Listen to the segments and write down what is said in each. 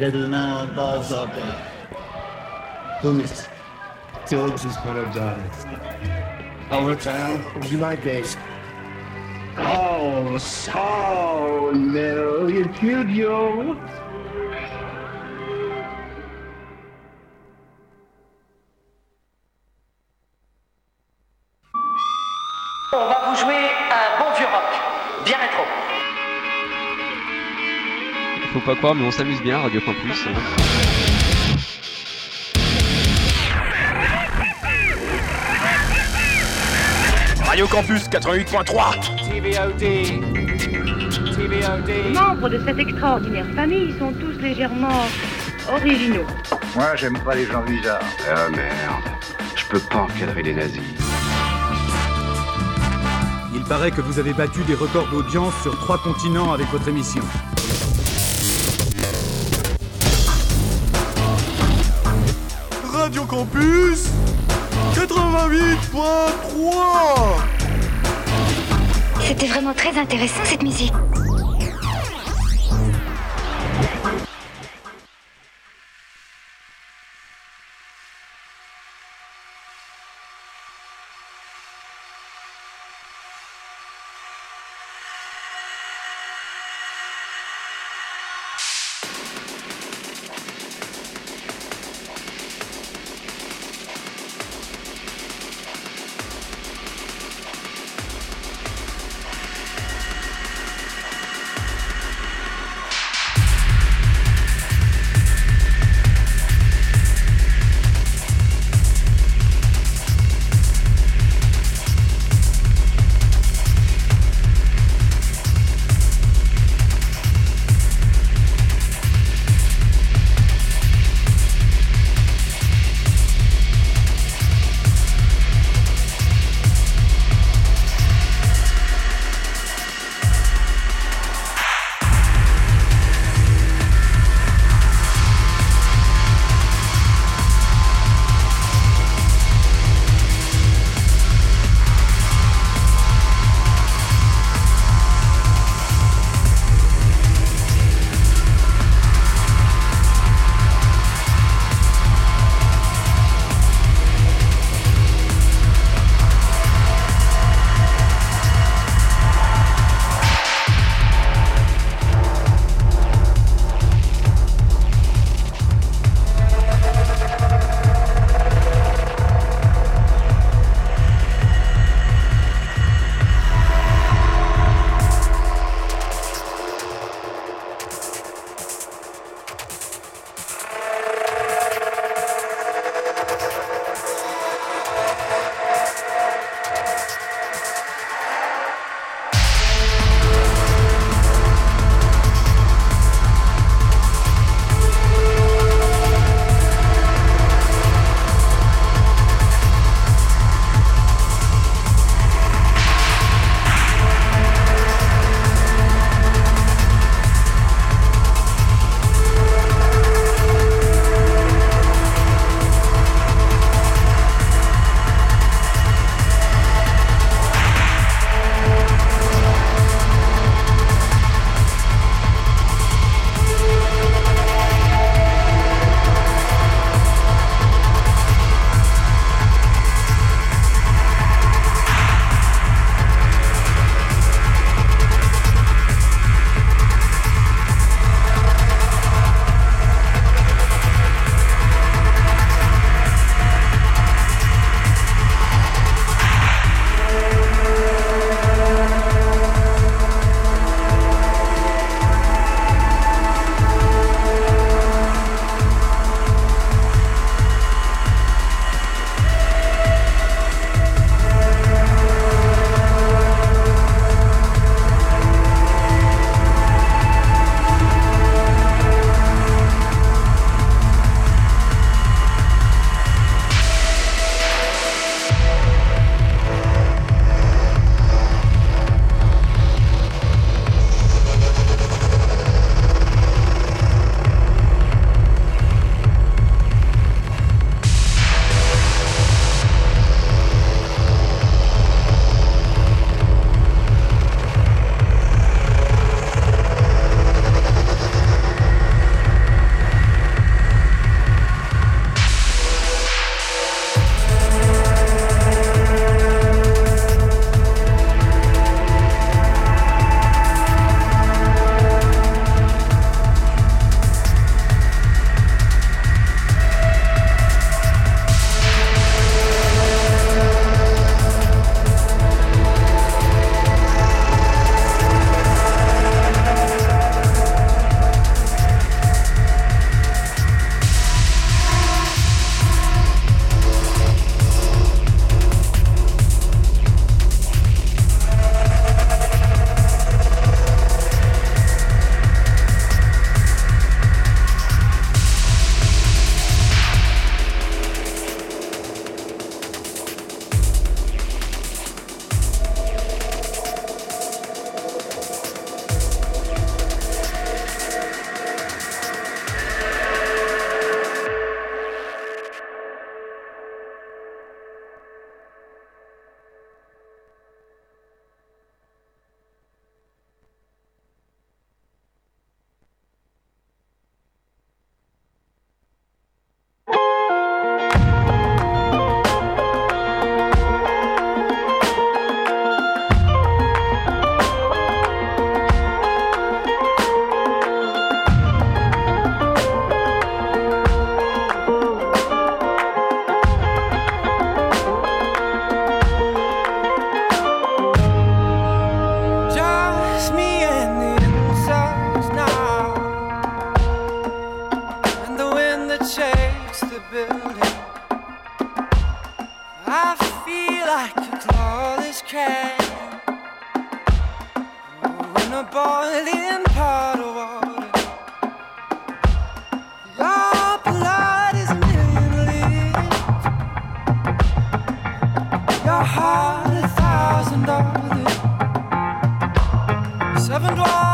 Jedyna baza. To jest to sprawdzane. Overtime will be my base. Oh, so little, you pas croire, mais on s'amuse bien, Radio Campus. Radio Campus 88.3 Les membres de cette extraordinaire famille sont tous légèrement originaux. Moi, j'aime pas les gens bizarres. Ah merde, je peux pas encadrer les nazis. Il paraît que vous avez battu des records d'audience sur trois continents avec votre émission. Radio Campus 88.3 C'était vraiment très intéressant cette musique. Boiling pot of water. Your blood is million. Your heart a thousand dollars. Seven dwarfs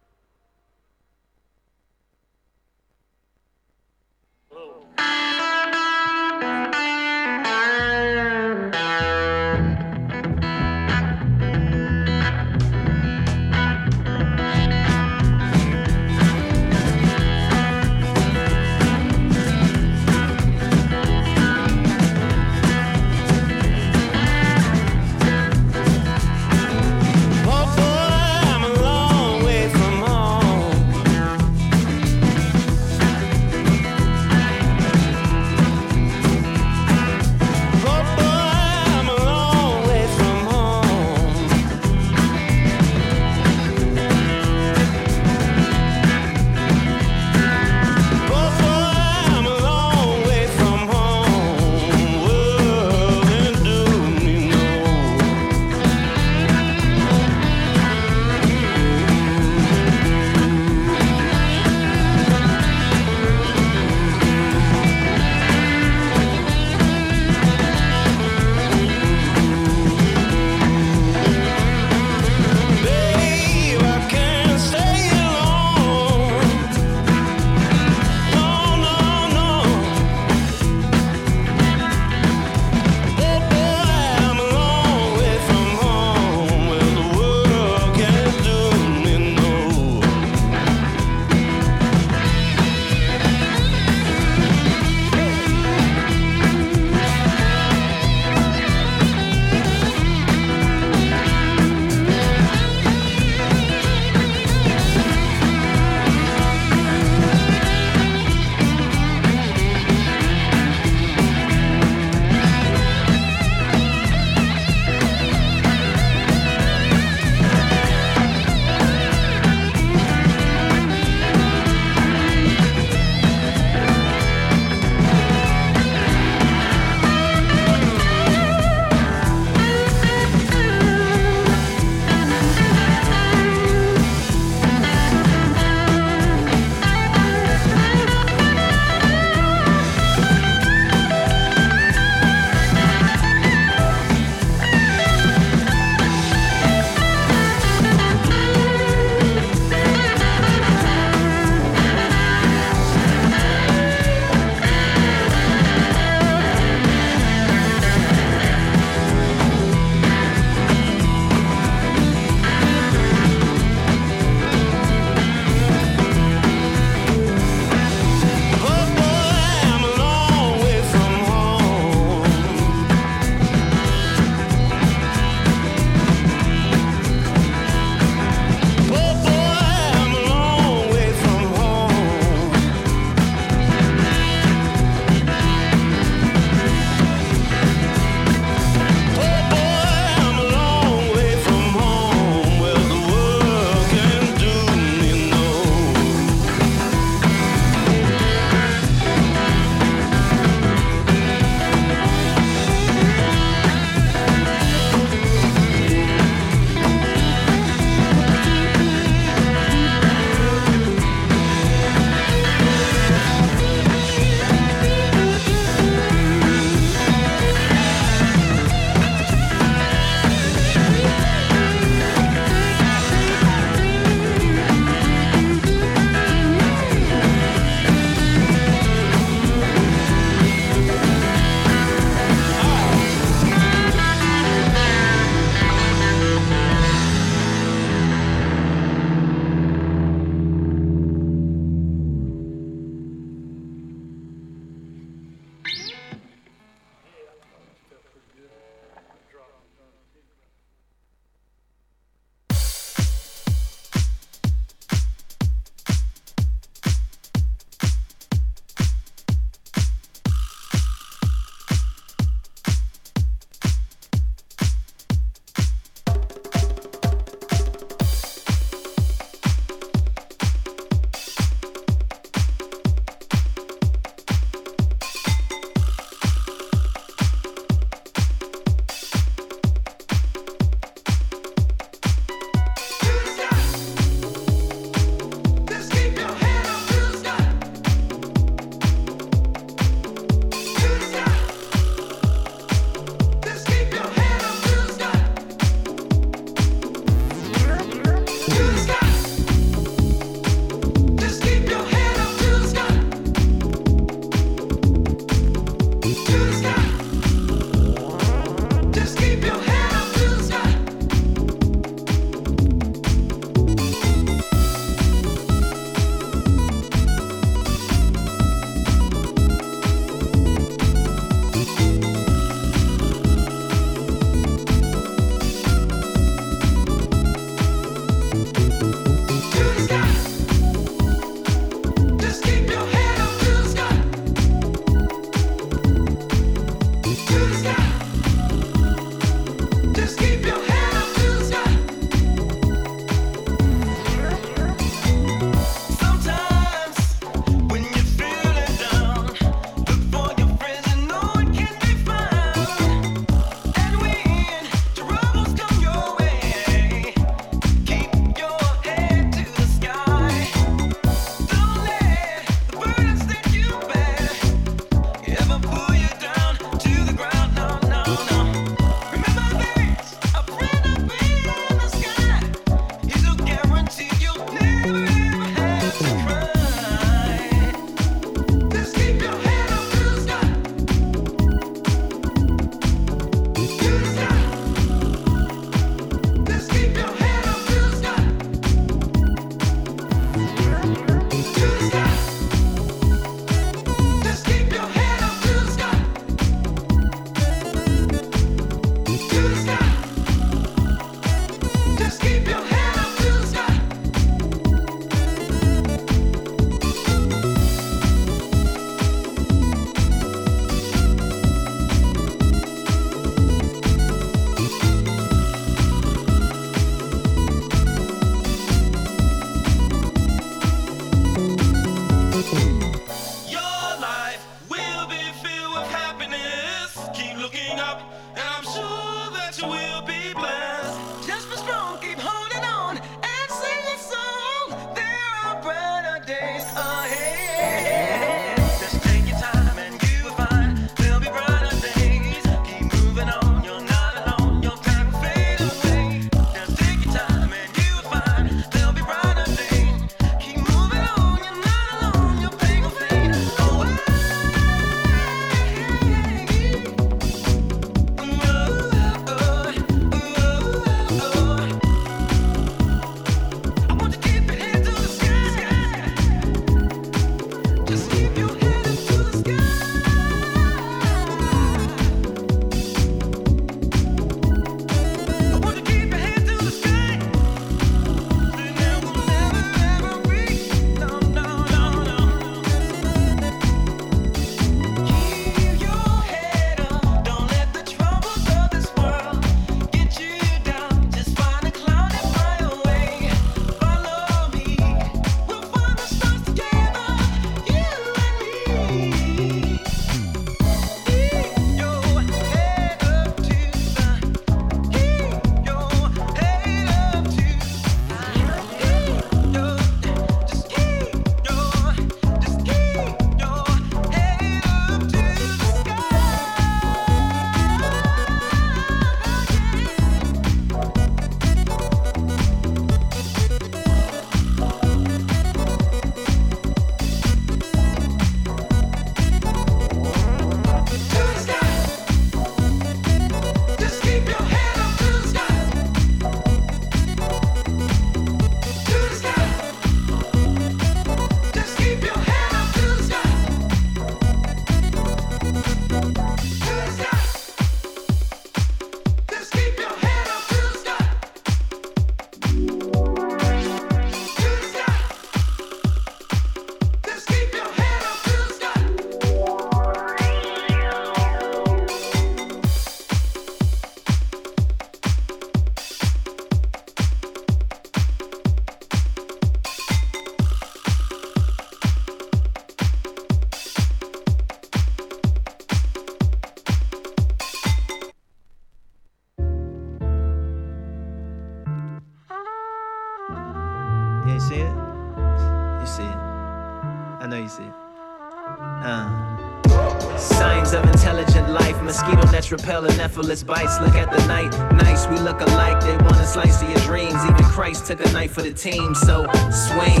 repelling effortless bites. Look at the night, nice, we look alike. They want to slice of your dreams. Even Christ took a knife for the team, so swing.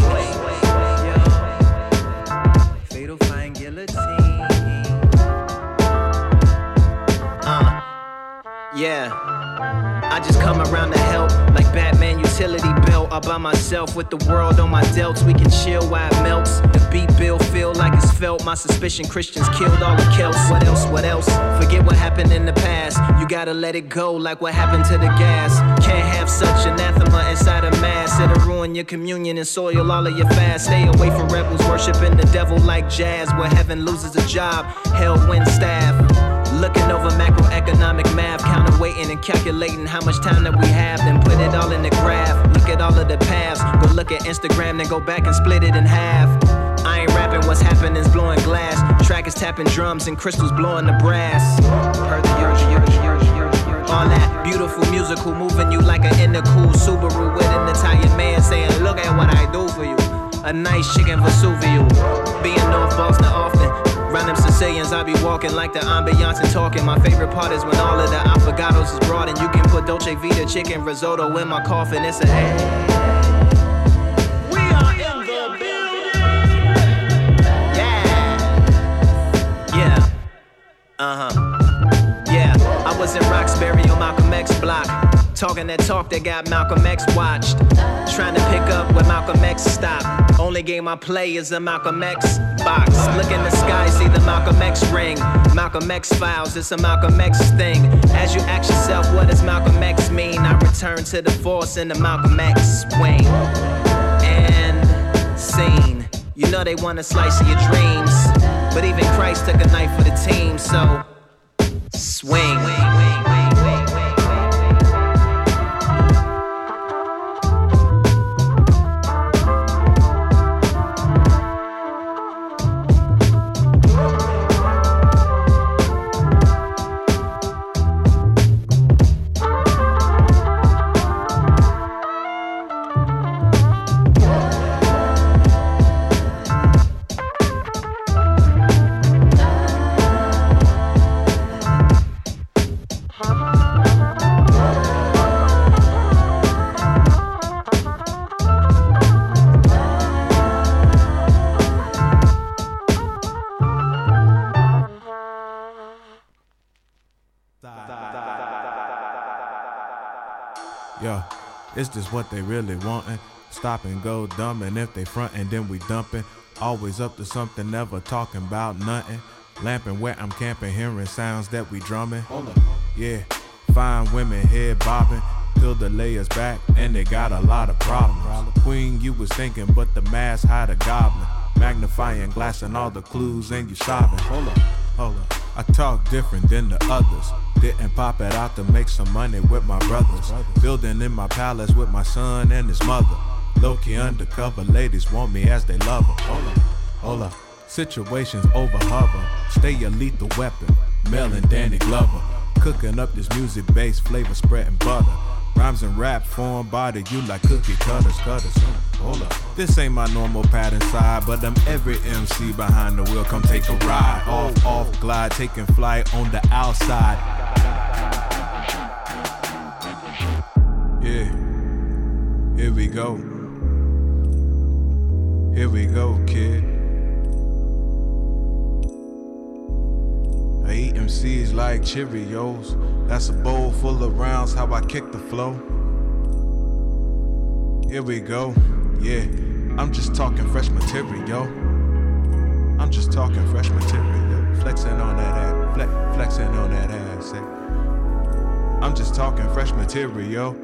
Fatal guillotine. Uh, yeah. I just come around to help, like Batman utility belt. All by myself with the world on my delts. We can chill while it melts. The beat bill feel like it's felt. My suspicion Christians killed all the Celts. What else? What else? Forget what happened in the past. You gotta let it go, like what happened to the gas. Can't have such anathema inside a mass. It'll ruin your communion and soil all of your fast. Stay away from rebels worshiping the devil like jazz. Where heaven loses a job, hell wins staff. Looking over macroeconomic math, counterweighting and calculating how much time that we have, then put it all in the graph. Look at all of the paths. Go look at Instagram, then go back and split it in half. I ain't rapping, what's happening's blowing glass. Track is tapping drums and crystals blowing the brass. Heard the urge, urge, urge. All that beautiful musical moving you like an intercool Subaru with an Italian man saying, Look at what I do for you. A nice chicken Vesuvio. Being North Boston often. Round them Sicilians, I be walking like the ambiance and talking. My favorite part is when all of the affogatos is brought and You can put Dolce Vita chicken risotto in my coffin. It's a hey. Uh huh. Yeah. I was in Roxbury on Malcolm X block. Talking that talk that got Malcolm X watched. Trying to pick up where Malcolm X stopped. Only game I play is a Malcolm X box. Look in the sky, see the Malcolm X ring. Malcolm X files, it's a Malcolm X thing. As you ask yourself, what does Malcolm X mean? I return to the force in the Malcolm X swing. And scene. You know they want a slice of your dreams. But even Christ took a knife for the team, so swing. It's just what they really wantin'. Stop and go dumb, and if they frontin', then we dumpin'. Always up to something, never talking about nothing. Lamping where I'm camping, hearing sounds that we drummin'. Yeah, fine women head bobbing. Till the layers back, and they got a lot of problems. Queen, you was thinking, but the mask hide a goblin. Magnifying glass and all the clues, and you sobbing. Hold up, hold up. I talk different than the others. Didn't pop it out to make some money with my brothers. Building in my palace with my son and his mother. Low key undercover ladies want me as they love her. Hold up, hold up. Situations over hover. Stay a lethal weapon. Mel and Danny Glover. Cooking up this music based flavor spreading butter. Rhymes and rap form body you like cookie cutters, cutters. Hold up. This ain't my normal pattern side, but I'm every MC behind the wheel. Come take a ride. Off, off, glide, taking flight on the outside. Yeah. Here we go. Here we go, kid. MCs like Cheerios. That's a bowl full of rounds, how I kick the flow. Here we go, yeah. I'm just talking fresh material. I'm just talking fresh material. Flexing on that ass, flex, flexing on that ass. eh. I'm just talking fresh material.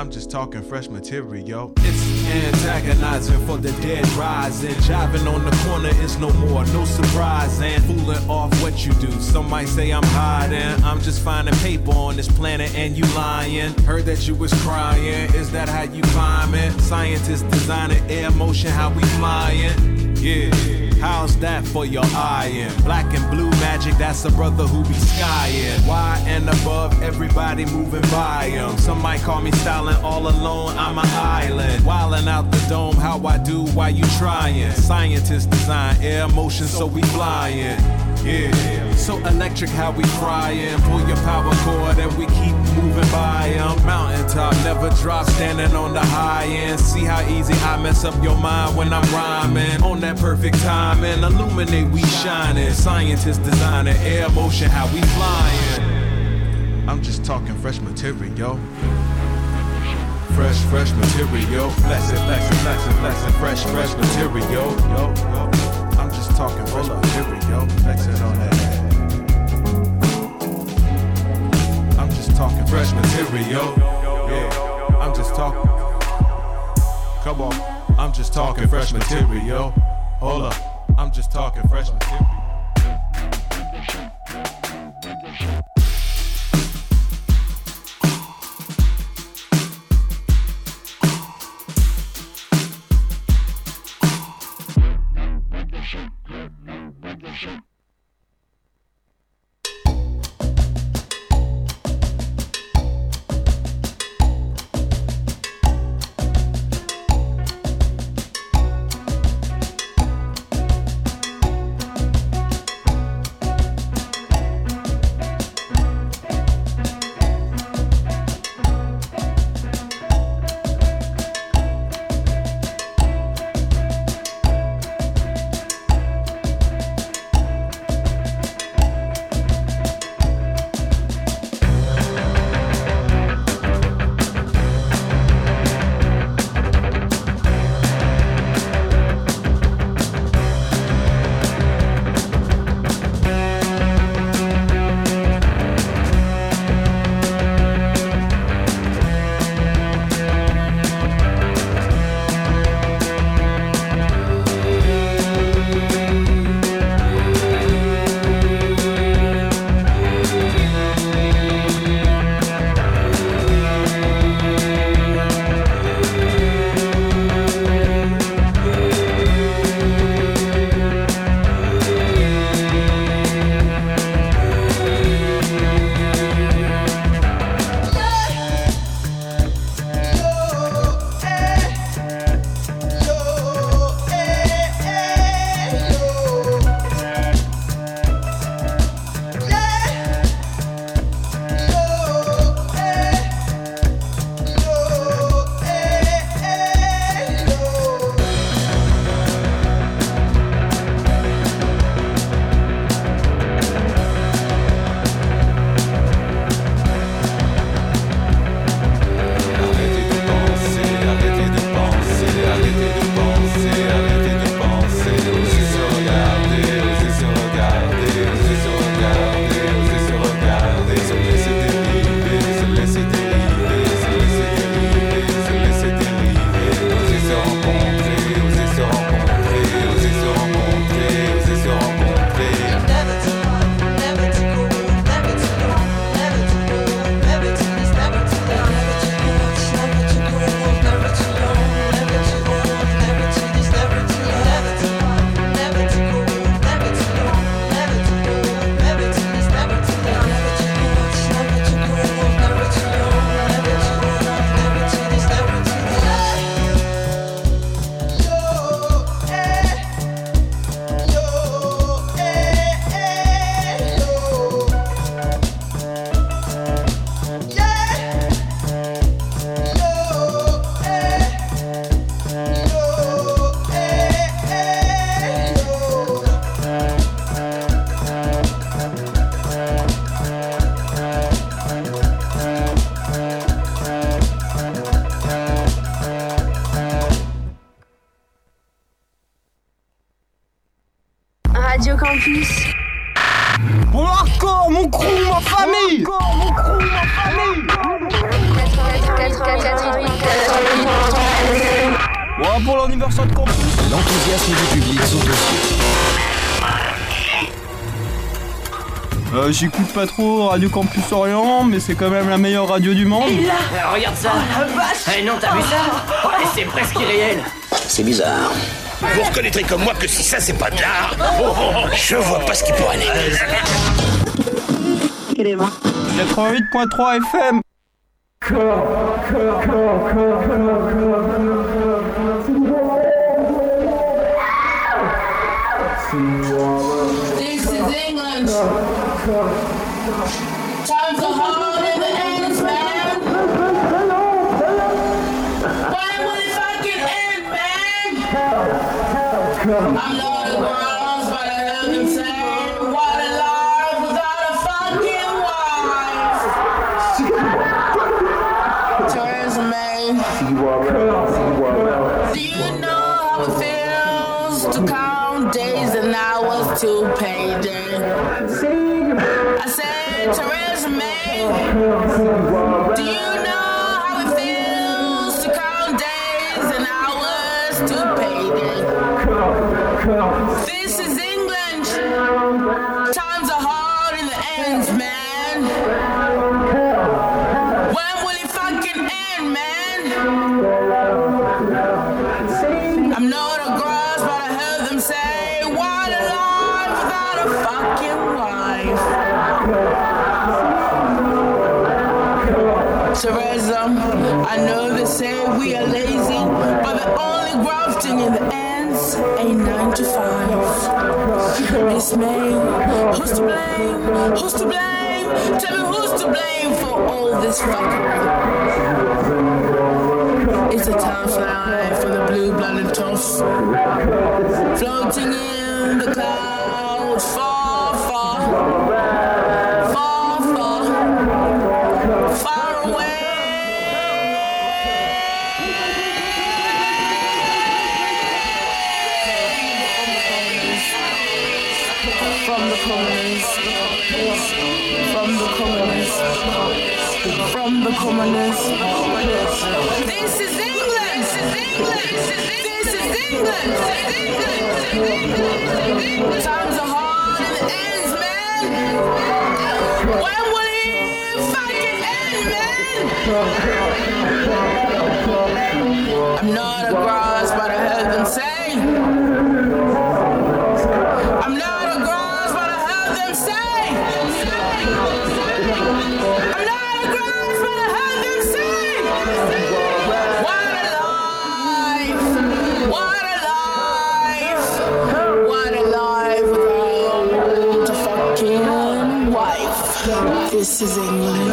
I'm just talking fresh material. yo. It's antagonizing for the dead rising. Jiving on the corner is no more, no surprise. And fooling off what you do. Some might say I'm hiding. I'm just finding paper on this planet and you lying. Heard that you was crying. Is that how you climbing? Scientists designing air motion, how we flying. Yeah. How's that for your eyeing? Black and blue magic, that's a brother who be skying. Why and above, everybody moving by him. Some might call me styling all alone, I'm an island. Wildin' out the dome, how I do, why you trying? Scientists design air motion, so we flying. Yeah, so electric how we crying. Pull your power cord and we keep moving by 'em. Mountaintop never drop, standing on the high end. See how easy I mess up your mind when I'm rhyming. On that perfect timing, illuminate we shining. Scientists designing air motion how we flying. I'm just talking fresh material. yo Fresh, fresh material. Flexing, flexing, flexing, flexing. Fresh, fresh material. Yo, yo. I'm just talking fresh material. Flexing on that. I'm just talking fresh material. Yeah, I'm just talking. Come on, I'm just talking fresh material. Hold up, I'm just talking fresh material. Pour l'anniversaire de campus L'enthousiasme du public sont. Euh, J'écoute pas trop Radio Campus Orient, mais c'est quand même la meilleure radio du monde. Et là Regarde ça Eh non, t'as vu ça Ouais, C'est presque irréel C'est bizarre. Vous reconnaîtrez comme moi que si ça c'est pas de l'art, oh, oh, oh, je vois pas ce qui pourrait aller. 88.3 FM. This Times are hard in the ends, man. When will it fucking end, man? I'm not a the ends ain't nine to five. Miss May, who's to blame? Who's to blame? Tell me who's to blame for all this fuckery. It's a tough life for the blue-blooded toss, floating in the clouds, the commoners, from the commoners. This is England. This is England. This is England. Times are hard and it ends, man. When will it fucking end, man? I'm not a grass, but I heard them say. This is England.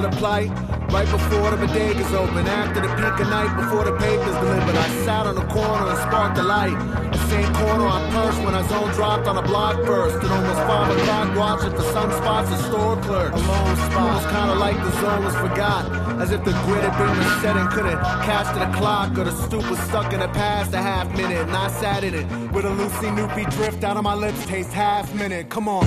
Into the plight. Right before the bodegas open, after the peak of night, before the papers delivered, I sat on the corner and sparked the light. The same corner I pursed when I zone dropped on a block burst. At almost five o'clock, watching for some spots and store clerks. Alone spot was kinda like the zone was forgot. As if the grid had been reset and couldn't catch to the clock, or the stoop was stuck in the past a half minute. And I sat in it with a Lucy Noopy drift out of my lips, taste half minute. Come on.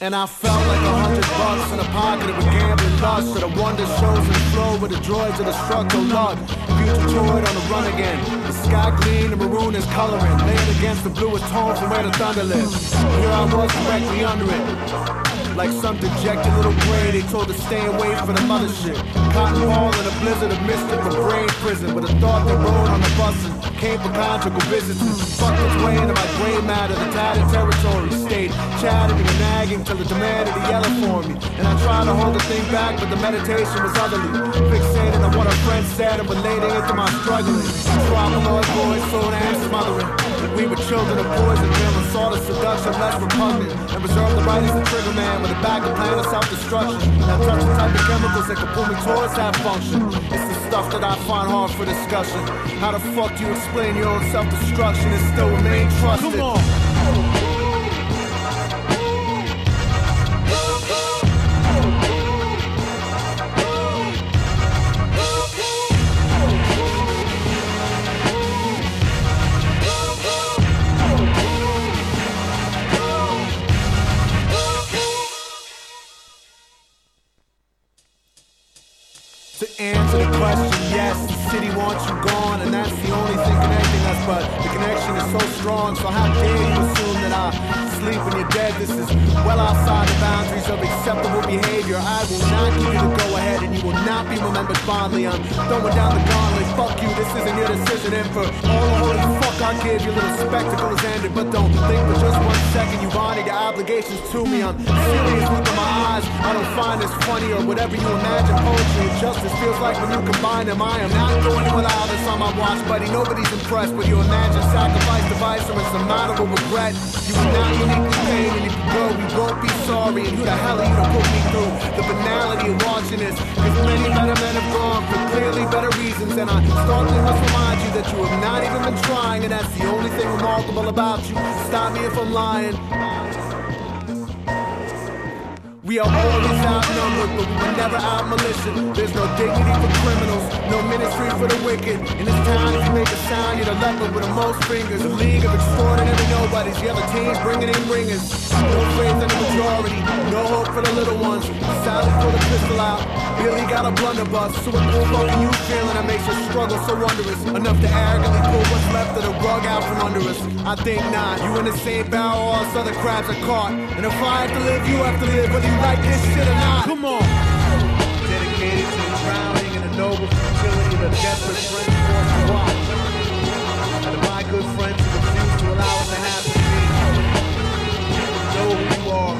And I felt like a hundred bucks in a pocket of a gambling lust. So the wonder shows and flow with the droids of the structural lug. Future droid on the run again. The sky green, the maroon is coloring. Layered against the bluest tone from where the thunder lives. Here I was directly under it. Like some dejected little gray, they told to stay away from the mothership. Cotton ball in a blizzard of mystic from brain prison. With a thought that rode on the bus and came for conjugal visits. Its way into my gray matter, the tattered territory. Stayed chatting and nagging till the demand of the yellow for me. And I tried to hold the thing back, but the meditation was utterly fixated on what a friend said and relating it to my struggling. Traveloid boys, so damn smothering. We were children of poison pill and saw the seduction less repugnant and reserved the right as the trigger man with a bag of plan of self-destruction. Now touch the type of chemicals that can pull me towards that function. It's the stuff that I find hard for discussion. How the fuck do you explain your own self-destruction and still remain trusted? Come on. City wants you gone, and that's the only thing connecting us. But the connection is so strong, so how dare you assume that I sleep when you're dead? This is well outside the boundaries of acceptable behavior. I will not give you the go ahead, and you will not be remembered fondly. I'm throwing down the gauntlet. Fuck you, this isn't your decision. And for all the holy fuck I give, your little spectacle is ended. But don't think for just one second you've honored your obligations to me. I'm serious, look in my eyes. I don't find this funny or whatever you imagine poetry and justice feels like when you combine them. I am not going allow this on my watch, buddy. Nobody's impressed with your imagined sacrifice device or insurmountable regret. You will not uniquely pain, and if you go, we won't be sorry. And who the hell are you to put me through the banality of watching this? Cause many better men have gone for clearly better reasons, and I starkly must remind you that you have not even been trying, and that's the only thing remarkable about you. Stop me if I'm lying. We are always outnumbered, but we never out militia. There's no dignity for criminals, no ministry for the wicked. This town, if you make a sound, you're the leopard with the most fingers. A league of extraordinary nobodies. The other teams bringing in ringers. No faith in the majority, no hope for the little ones. Sally pull the pistol out. Billy got a blunderbuss. So the fuck are you feeling that makes your struggle so wondrous? Enough to arrogantly pull what's left of the rug out from under us. I think not. You in the same barrel all us other crabs are caught. And if I have to live, you have to live, whether you like this shit or not. Come on. Dedicated to the drowning and the noble futility of the deathless friends forced to watch. And to my good friends who refuse to allow it to happen to me. Know who you are.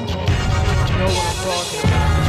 Know what I'm talking about.